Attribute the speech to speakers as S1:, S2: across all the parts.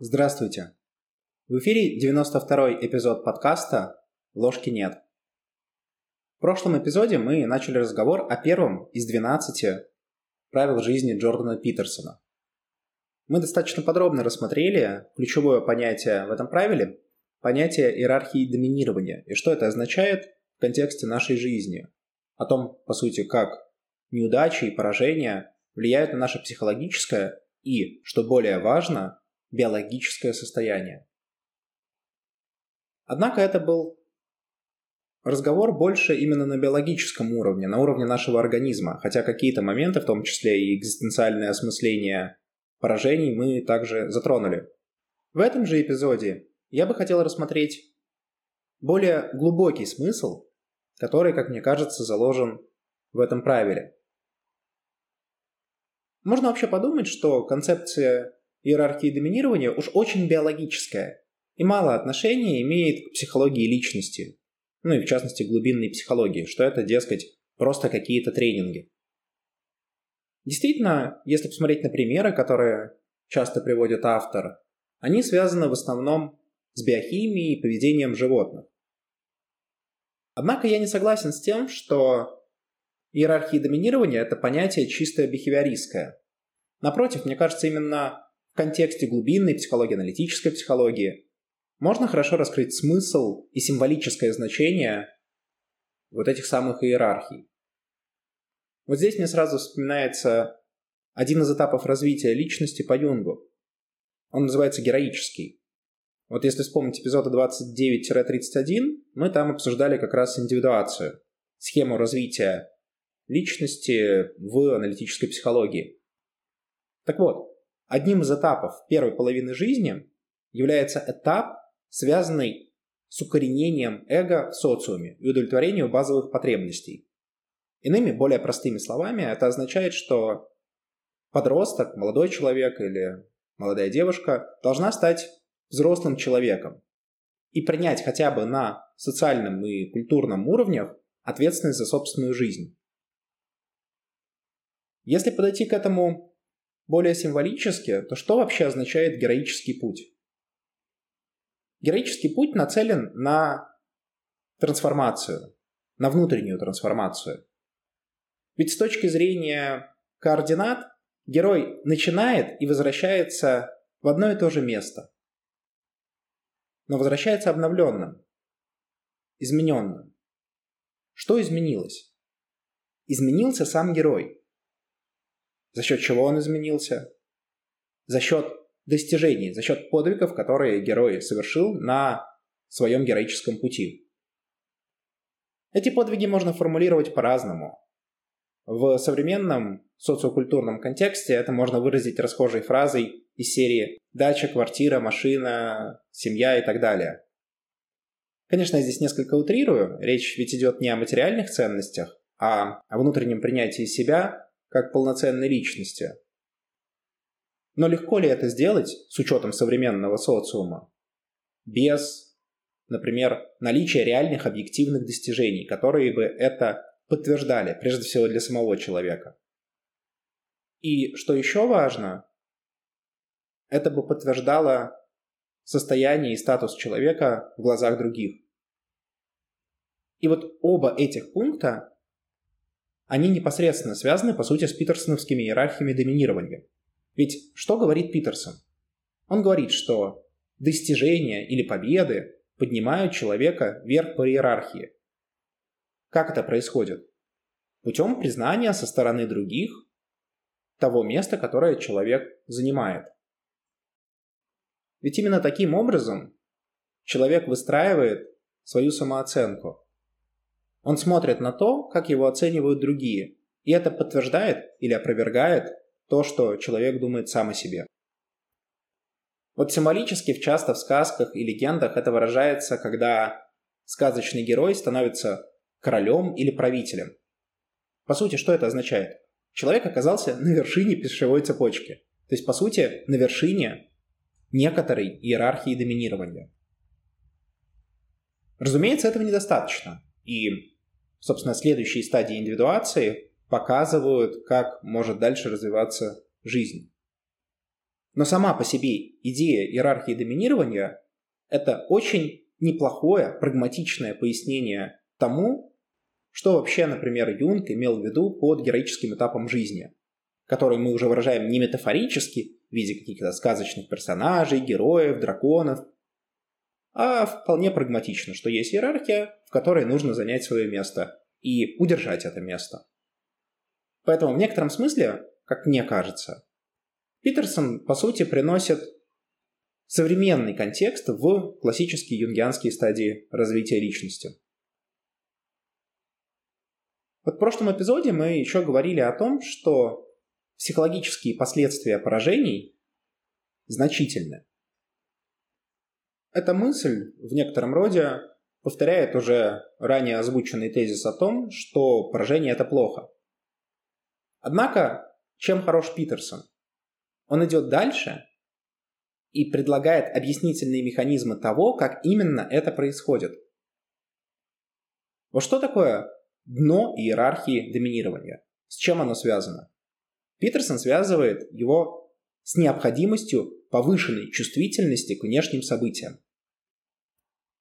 S1: Здравствуйте. В эфире 92-й эпизод подкаста «Ложки нет». В прошлом эпизоде мы начали разговор о первом из 12 правил жизни Джордана Питерсона. Мы достаточно подробно рассмотрели ключевое понятие в этом правиле, понятие иерархии доминирования и что это означает в контексте нашей жизни, о том, по сути, как неудачи и поражения влияют на наше психологическое и, что более важно, биологическое состояние. Однако это был разговор больше именно на биологическом уровне, на уровне нашего организма, хотя какие-то моменты, в том числе и экзистенциальное осмысление поражений, мы также затронули. В этом же эпизоде я бы хотел рассмотреть более глубокий смысл, который, как мне кажется, заложен в этом правиле. Можно вообще подумать, что концепция иерархии доминирования уж очень биологическая и мало отношения имеет к психологии личности, ну и в частности глубинной психологии, что это, дескать, просто какие-то тренинги. Действительно, если посмотреть на примеры, которые часто приводит автор, они связаны в основном с биохимией и поведением животных. Однако я не согласен с тем, что иерархия доминирования – это понятие чисто бихевиористское. Напротив, мне кажется, именно контексте глубинной психологии, аналитической психологии можно хорошо раскрыть смысл и символическое значение вот этих самых иерархий. Вот здесь мне сразу вспоминается один из этапов развития личности по Юнгу. Он называется героический. Вот если вспомнить эпизоды 29-31, мы там обсуждали как раз индивидуацию, схему развития личности в аналитической психологии. Так вот, одним из этапов первой половины жизни является этап, связанный с укоренением эго в социуме и удовлетворением базовых потребностей. Иными, более простыми словами, это означает, что подросток, молодой человек или молодая девушка должна стать взрослым человеком и принять хотя бы на социальном и культурном уровнях ответственность за собственную жизнь. Если подойти к этому более символически, то что вообще означает героический путь? Героический путь нацелен на трансформацию, на внутреннюю трансформацию. Ведь с точки зрения координат герой начинает и возвращается в одно и то же место но возвращается обновленным, измененным. Что изменилось? Изменился сам герой. За счет чего он изменился? За счет достижений, за счет подвигов, которые герой совершил на своем героическом пути. Эти подвиги можно формулировать по-разному. В современном социокультурном контексте это можно выразить расхожей фразой из серии «дача, квартира, машина, семья» и так далее. Конечно, я здесь несколько утрирую, речь ведь идет не о материальных ценностях, а о внутреннем принятии себя как полноценной личности. Но легко ли это сделать с учетом современного социума? Без, например, наличия реальных объективных достижений, которые бы это подтверждали, прежде всего для самого человека. И что еще важно, это бы подтверждало состояние и статус человека в глазах других. И вот оба этих пункта, они непосредственно связаны, по сути, с питерсоновскими иерархиями доминирования. Ведь что говорит Питерсон? Он говорит, что достижения или победы поднимают человека вверх по иерархии. Как это происходит? Путем признания со стороны других того места, которое человек занимает. Ведь именно таким образом человек выстраивает свою самооценку. Он смотрит на то, как его оценивают другие, и это подтверждает или опровергает то, что человек думает сам о себе. Вот символически часто в сказках и легендах это выражается, когда сказочный герой становится королем или правителем. По сути, что это означает? Человек оказался на вершине пищевой цепочки. То есть, по сути, на вершине некоторой иерархии доминирования. Разумеется, этого недостаточно. И, собственно, следующие стадии индивидуации показывают, как может дальше развиваться жизнь. Но сама по себе идея иерархии доминирования – это очень неплохое, прагматичное пояснение тому, что вообще, например, Юнг имел в виду под героическим этапом жизни, который мы уже выражаем не метафорически, в виде каких-то сказочных персонажей, героев, драконов, а вполне прагматично, что есть иерархия, в которой нужно занять свое место и удержать это место. Поэтому в некотором смысле, как мне кажется, Питерсон, по сути, приносит современный контекст в классические юнгианские стадии развития личности. Вот в прошлом эпизоде мы еще говорили о том, что психологические последствия поражений значительны. Эта мысль в некотором роде повторяет уже ранее озвученный тезис о том, что поражение – это плохо. Однако, чем хорош Питерсон? Он идет дальше и предлагает объяснительные механизмы того, как именно это происходит. Вот что такое дно иерархии доминирования. С чем оно связано? Питерсон связывает его с необходимостью повышенной чувствительности к внешним событиям.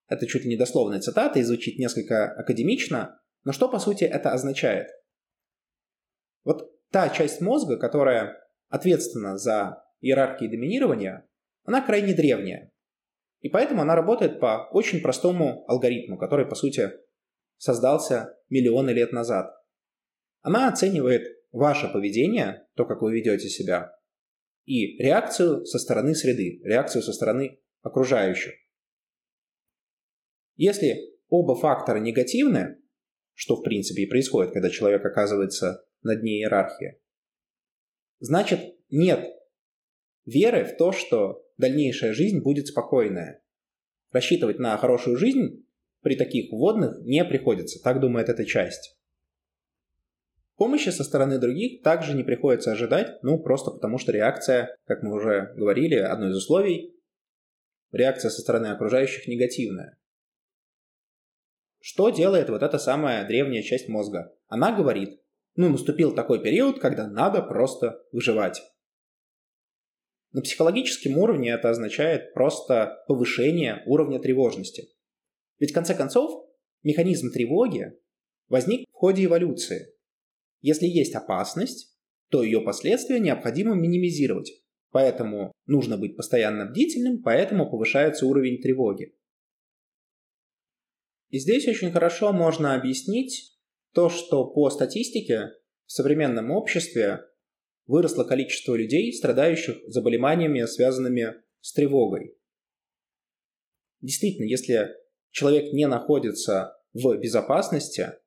S1: Это чуть ли не дословная цитата и звучит несколько академично, но что по сути это означает? Вот та часть мозга, которая ответственна за иерархии доминирования, она крайне древняя. И поэтому она работает по очень простому алгоритму, который, по сути, создался миллионы лет назад. Она оценивает ваше поведение, то, как вы ведете себя, и реакцию со стороны среды, реакцию со стороны окружающих. Если оба фактора негативны, что в принципе и происходит, когда человек оказывается на дне иерархии, значит нет веры в то, что дальнейшая жизнь будет спокойная. Рассчитывать на хорошую жизнь при таких вводных не приходится, так думает эта часть. Помощи со стороны других также не приходится ожидать, ну просто потому что реакция, как мы уже говорили, одно из условий, реакция со стороны окружающих негативная. Что делает вот эта самая древняя часть мозга? Она говорит, ну наступил такой период, когда надо просто выживать. На психологическом уровне это означает просто повышение уровня тревожности. Ведь в конце концов механизм тревоги возник в ходе эволюции. Если есть опасность, то ее последствия необходимо минимизировать. Поэтому нужно быть постоянно бдительным, поэтому повышается уровень тревоги. И здесь очень хорошо можно объяснить то, что по статистике в современном обществе выросло количество людей, страдающих заболеваниями, связанными с тревогой. Действительно, если человек не находится в безопасности,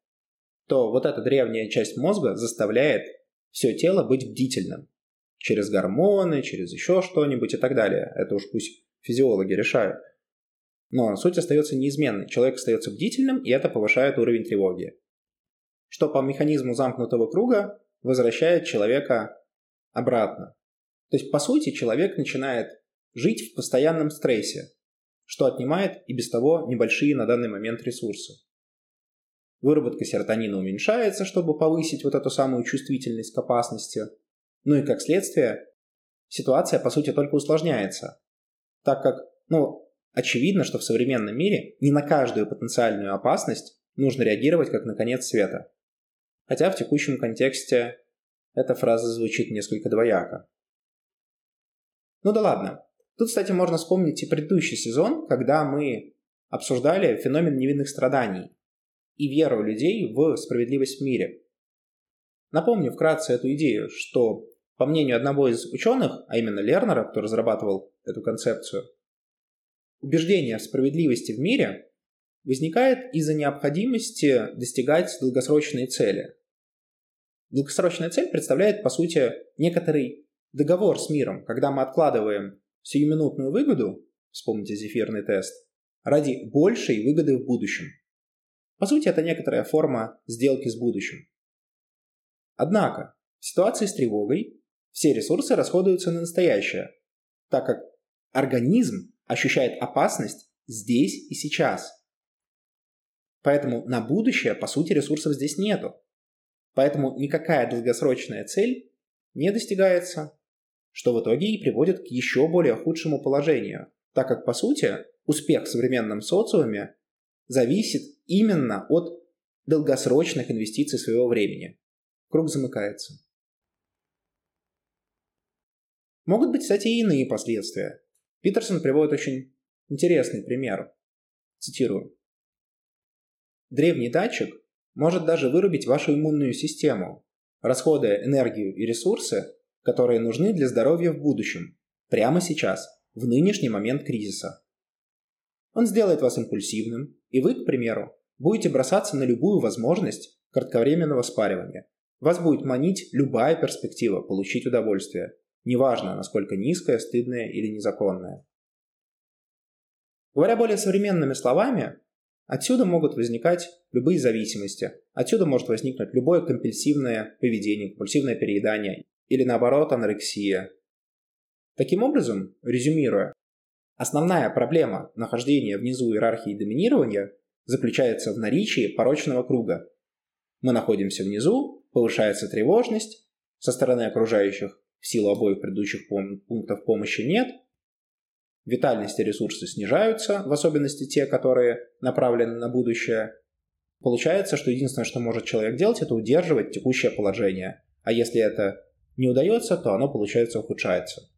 S1: то вот эта древняя часть мозга заставляет все тело быть бдительным. Через гормоны, через еще что-нибудь и так далее. Это уж пусть физиологи решают. Но суть остается неизменной. Человек остается бдительным, и это повышает уровень тревоги. Что по механизму замкнутого круга возвращает человека обратно. То есть, по сути, человек начинает жить в постоянном стрессе, что отнимает и без того небольшие на данный момент ресурсы. Выработка серотонина уменьшается, чтобы повысить вот эту самую чувствительность к опасности. Ну и как следствие, ситуация по сути только усложняется, так как, ну, очевидно, что в современном мире не на каждую потенциальную опасность нужно реагировать как на конец света. Хотя в текущем контексте эта фраза звучит несколько двояко. Ну да ладно, Тут, кстати, можно вспомнить и предыдущий сезон, когда мы обсуждали феномен невинных страданий и веру людей в справедливость в мире. Напомню вкратце эту идею, что, по мнению одного из ученых, а именно Лернера, кто разрабатывал эту концепцию, убеждение в справедливости в мире возникает из-за необходимости достигать долгосрочной цели. Долгосрочная цель представляет, по сути, некоторый договор с миром, когда мы откладываем сиюминутную выгоду, вспомните зефирный тест, ради большей выгоды в будущем. По сути, это некоторая форма сделки с будущим. Однако, в ситуации с тревогой все ресурсы расходуются на настоящее, так как организм ощущает опасность здесь и сейчас. Поэтому на будущее, по сути, ресурсов здесь нету. Поэтому никакая долгосрочная цель не достигается что в итоге и приводит к еще более худшему положению, так как, по сути, успех в современном социуме зависит именно от долгосрочных инвестиций своего времени. Круг замыкается. Могут быть, кстати, и иные последствия. Питерсон приводит очень интересный пример. Цитирую. Древний датчик может даже вырубить вашу иммунную систему, расходуя энергию и ресурсы, которые нужны для здоровья в будущем, прямо сейчас, в нынешний момент кризиса. Он сделает вас импульсивным, и вы, к примеру, будете бросаться на любую возможность кратковременного спаривания. Вас будет манить любая перспектива получить удовольствие, неважно, насколько низкая, стыдная или незаконная. Говоря более современными словами, отсюда могут возникать любые зависимости, отсюда может возникнуть любое компульсивное поведение, компульсивное переедание или наоборот анорексия. Таким образом, резюмируя, основная проблема нахождения внизу иерархии доминирования заключается в наличии порочного круга. Мы находимся внизу, повышается тревожность, со стороны окружающих в силу обоих предыдущих пунктов помощи нет, витальность и ресурсы снижаются, в особенности те, которые направлены на будущее. Получается, что единственное, что может человек делать, это удерживать текущее положение. А если это не удается, то оно, получается, ухудшается.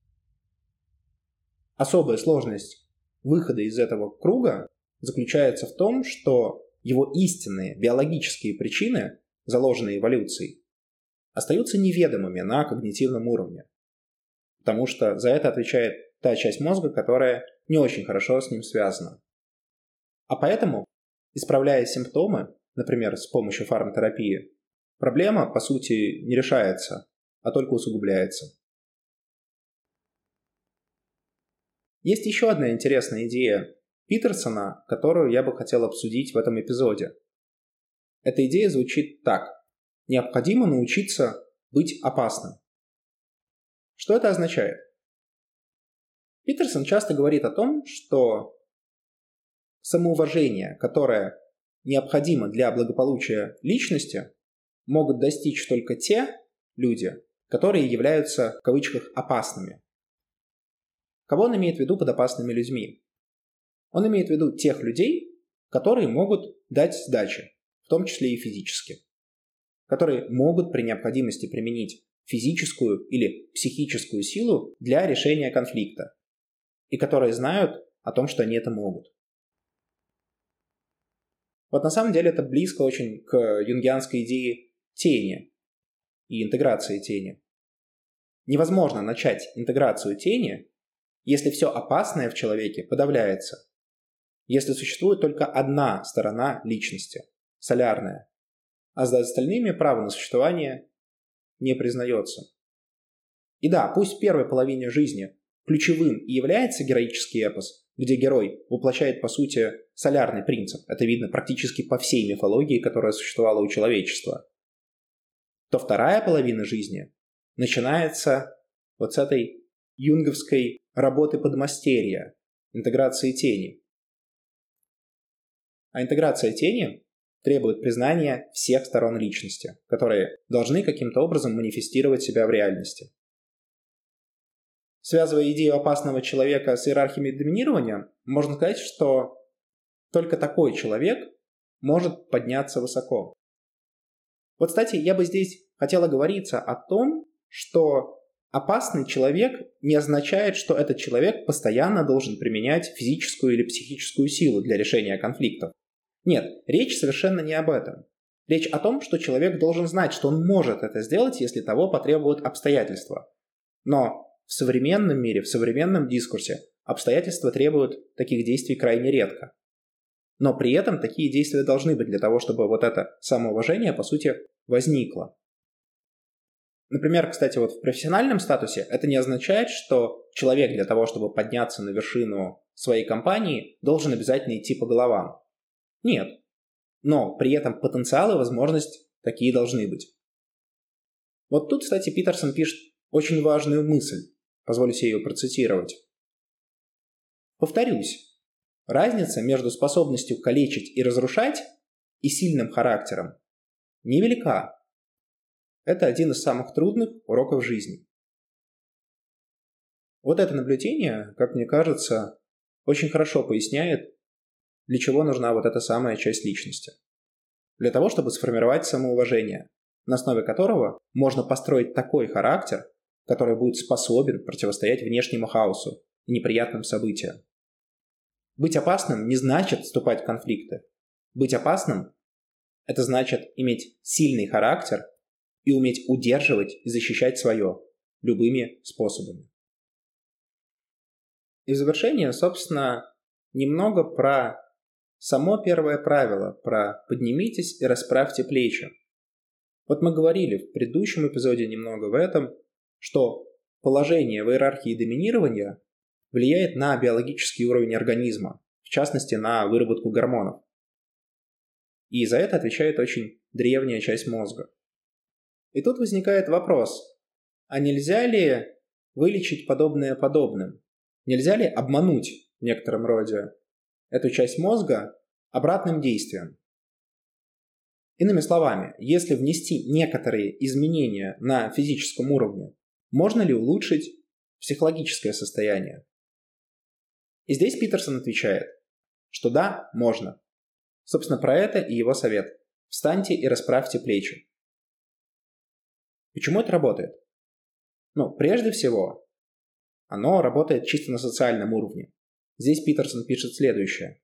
S1: Особая сложность выхода из этого круга заключается в том, что его истинные биологические причины, заложенные эволюцией, остаются неведомыми на когнитивном уровне. Потому что за это отвечает та часть мозга, которая не очень хорошо с ним связана. А поэтому, исправляя симптомы, например, с помощью фармотерапии, проблема, по сути, не решается, а только усугубляется. Есть еще одна интересная идея Питерсона, которую я бы хотел обсудить в этом эпизоде. Эта идея звучит так. Необходимо научиться быть опасным. Что это означает? Питерсон часто говорит о том, что самоуважение, которое необходимо для благополучия личности, могут достичь только те люди, которые являются в кавычках опасными. Кого он имеет в виду под опасными людьми? Он имеет в виду тех людей, которые могут дать сдачи, в том числе и физически, которые могут при необходимости применить физическую или психическую силу для решения конфликта, и которые знают о том, что они это могут. Вот на самом деле это близко очень к юнгианской идее тени и интеграции тени. Невозможно начать интеграцию тени, если все опасное в человеке подавляется, если существует только одна сторона личности, солярная, а за остальными право на существование не признается. И да, пусть в первой половине жизни Ключевым и является героический эпос, где герой воплощает, по сути, солярный принцип. Это видно практически по всей мифологии, которая существовала у человечества. То вторая половина жизни начинается вот с этой юнговской работы подмастерья, интеграции тени. А интеграция тени требует признания всех сторон личности, которые должны каким-то образом манифестировать себя в реальности. Связывая идею опасного человека с иерархиями доминирования, можно сказать, что только такой человек может подняться высоко. Вот, кстати, я бы здесь хотела говориться о том, что опасный человек не означает, что этот человек постоянно должен применять физическую или психическую силу для решения конфликтов. Нет, речь совершенно не об этом. Речь о том, что человек должен знать, что он может это сделать, если того потребуют обстоятельства. Но в современном мире, в современном дискурсе обстоятельства требуют таких действий крайне редко. Но при этом такие действия должны быть для того, чтобы вот это самоуважение, по сути, возникло. Например, кстати, вот в профессиональном статусе это не означает, что человек для того, чтобы подняться на вершину своей компании, должен обязательно идти по головам. Нет. Но при этом потенциал и возможность такие должны быть. Вот тут, кстати, Питерсон пишет очень важную мысль. Позволю себе ее процитировать. Повторюсь, разница между способностью калечить и разрушать и сильным характером невелика. Это один из самых трудных уроков жизни. Вот это наблюдение, как мне кажется, очень хорошо поясняет, для чего нужна вот эта самая часть личности. Для того, чтобы сформировать самоуважение, на основе которого можно построить такой характер, который будет способен противостоять внешнему хаосу и неприятным событиям. Быть опасным не значит вступать в конфликты. Быть опасным – это значит иметь сильный характер и уметь удерживать и защищать свое любыми способами. И в завершение, собственно, немного про само первое правило, про «поднимитесь и расправьте плечи». Вот мы говорили в предыдущем эпизоде немного в этом, что положение в иерархии доминирования влияет на биологический уровень организма, в частности на выработку гормонов. И за это отвечает очень древняя часть мозга. И тут возникает вопрос, а нельзя ли вылечить подобное подобным? Нельзя ли обмануть в некотором роде эту часть мозга обратным действием? Иными словами, если внести некоторые изменения на физическом уровне, можно ли улучшить психологическое состояние? И здесь Питерсон отвечает, что да, можно. Собственно, про это и его совет. Встаньте и расправьте плечи. Почему это работает? Ну, прежде всего, оно работает чисто на социальном уровне. Здесь Питерсон пишет следующее.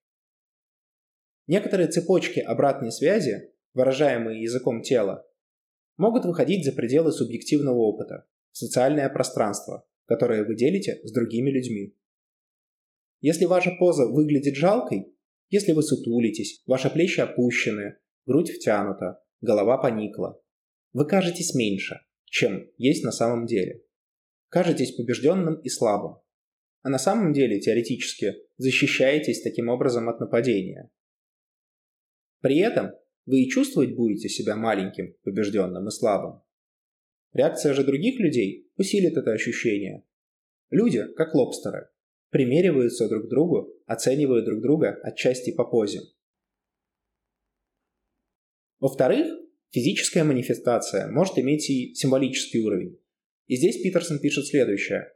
S1: Некоторые цепочки обратной связи, выражаемые языком тела, могут выходить за пределы субъективного опыта, в социальное пространство, которое вы делите с другими людьми. Если ваша поза выглядит жалкой, если вы сутулитесь, ваши плечи опущены, грудь втянута, голова поникла, вы кажетесь меньше, чем есть на самом деле. Кажетесь побежденным и слабым. А на самом деле, теоретически, защищаетесь таким образом от нападения. При этом вы и чувствовать будете себя маленьким, побежденным и слабым. Реакция же других людей усилит это ощущение. Люди, как лобстеры, примериваются друг к другу, оценивают друг друга отчасти по позе. Во-вторых, физическая манифестация может иметь и символический уровень. И здесь Питерсон пишет следующее.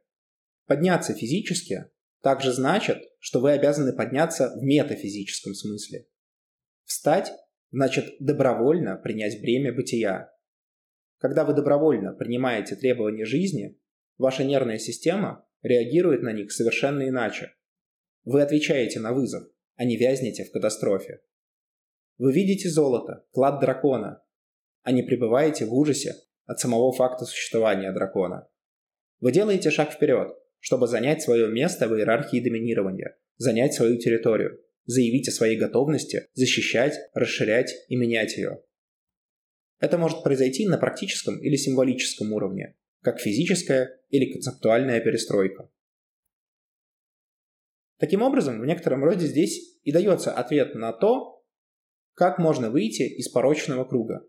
S1: Подняться физически также значит, что вы обязаны подняться в метафизическом смысле. Встать значит добровольно принять бремя бытия. Когда вы добровольно принимаете требования жизни, ваша нервная система реагирует на них совершенно иначе. Вы отвечаете на вызов, а не вязнете в катастрофе. Вы видите золото, клад дракона, а не пребываете в ужасе от самого факта существования дракона. Вы делаете шаг вперед, чтобы занять свое место в иерархии доминирования, занять свою территорию, заявить о своей готовности защищать, расширять и менять ее. Это может произойти на практическом или символическом уровне, как физическая или концептуальная перестройка. Таким образом, в некотором роде здесь и дается ответ на то, как можно выйти из порочного круга.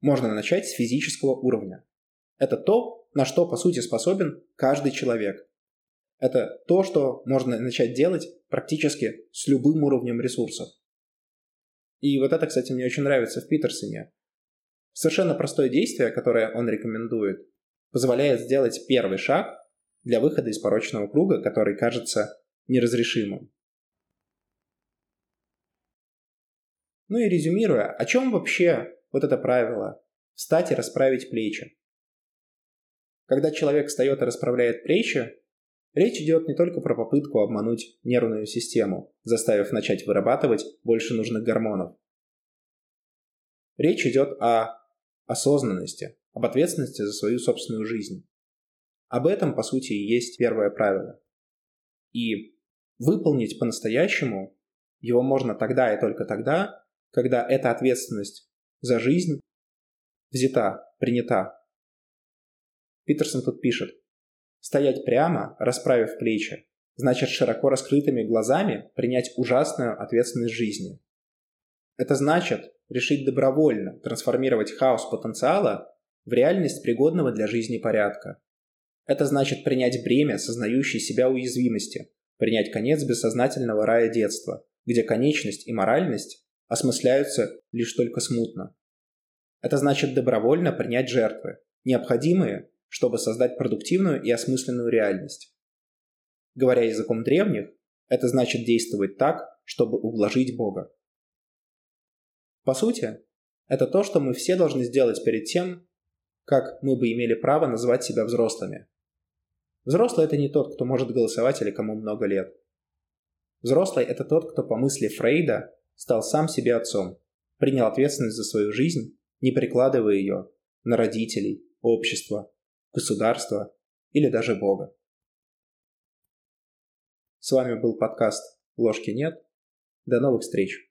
S1: Можно начать с физического уровня. Это то, на что по сути способен каждый человек. Это то, что можно начать делать практически с любым уровнем ресурсов. И вот это, кстати, мне очень нравится в Питерсоне. Совершенно простое действие, которое он рекомендует, позволяет сделать первый шаг для выхода из порочного круга, который кажется неразрешимым. Ну и резюмируя, о чем вообще вот это правило «встать и расправить плечи»? Когда человек встает и расправляет плечи, речь идет не только про попытку обмануть нервную систему, заставив начать вырабатывать больше нужных гормонов. Речь идет о осознанности, об ответственности за свою собственную жизнь. Об этом, по сути, и есть первое правило. И выполнить по-настоящему его можно тогда и только тогда, когда эта ответственность за жизнь взята, принята. Питерсон тут пишет. Стоять прямо, расправив плечи, значит широко раскрытыми глазами принять ужасную ответственность жизни. Это значит решить добровольно трансформировать хаос потенциала в реальность пригодного для жизни порядка. Это значит принять бремя сознающей себя уязвимости, принять конец бессознательного рая детства, где конечность и моральность осмысляются лишь только смутно. Это значит добровольно принять жертвы, необходимые, чтобы создать продуктивную и осмысленную реальность. Говоря языком древних, это значит действовать так, чтобы ублажить Бога. По сути, это то, что мы все должны сделать перед тем, как мы бы имели право назвать себя взрослыми. Взрослый – это не тот, кто может голосовать или кому много лет. Взрослый – это тот, кто по мысли Фрейда стал сам себе отцом, принял ответственность за свою жизнь, не прикладывая ее на родителей, общество, государство или даже Бога. С вами был подкаст «Ложки нет». До новых встреч!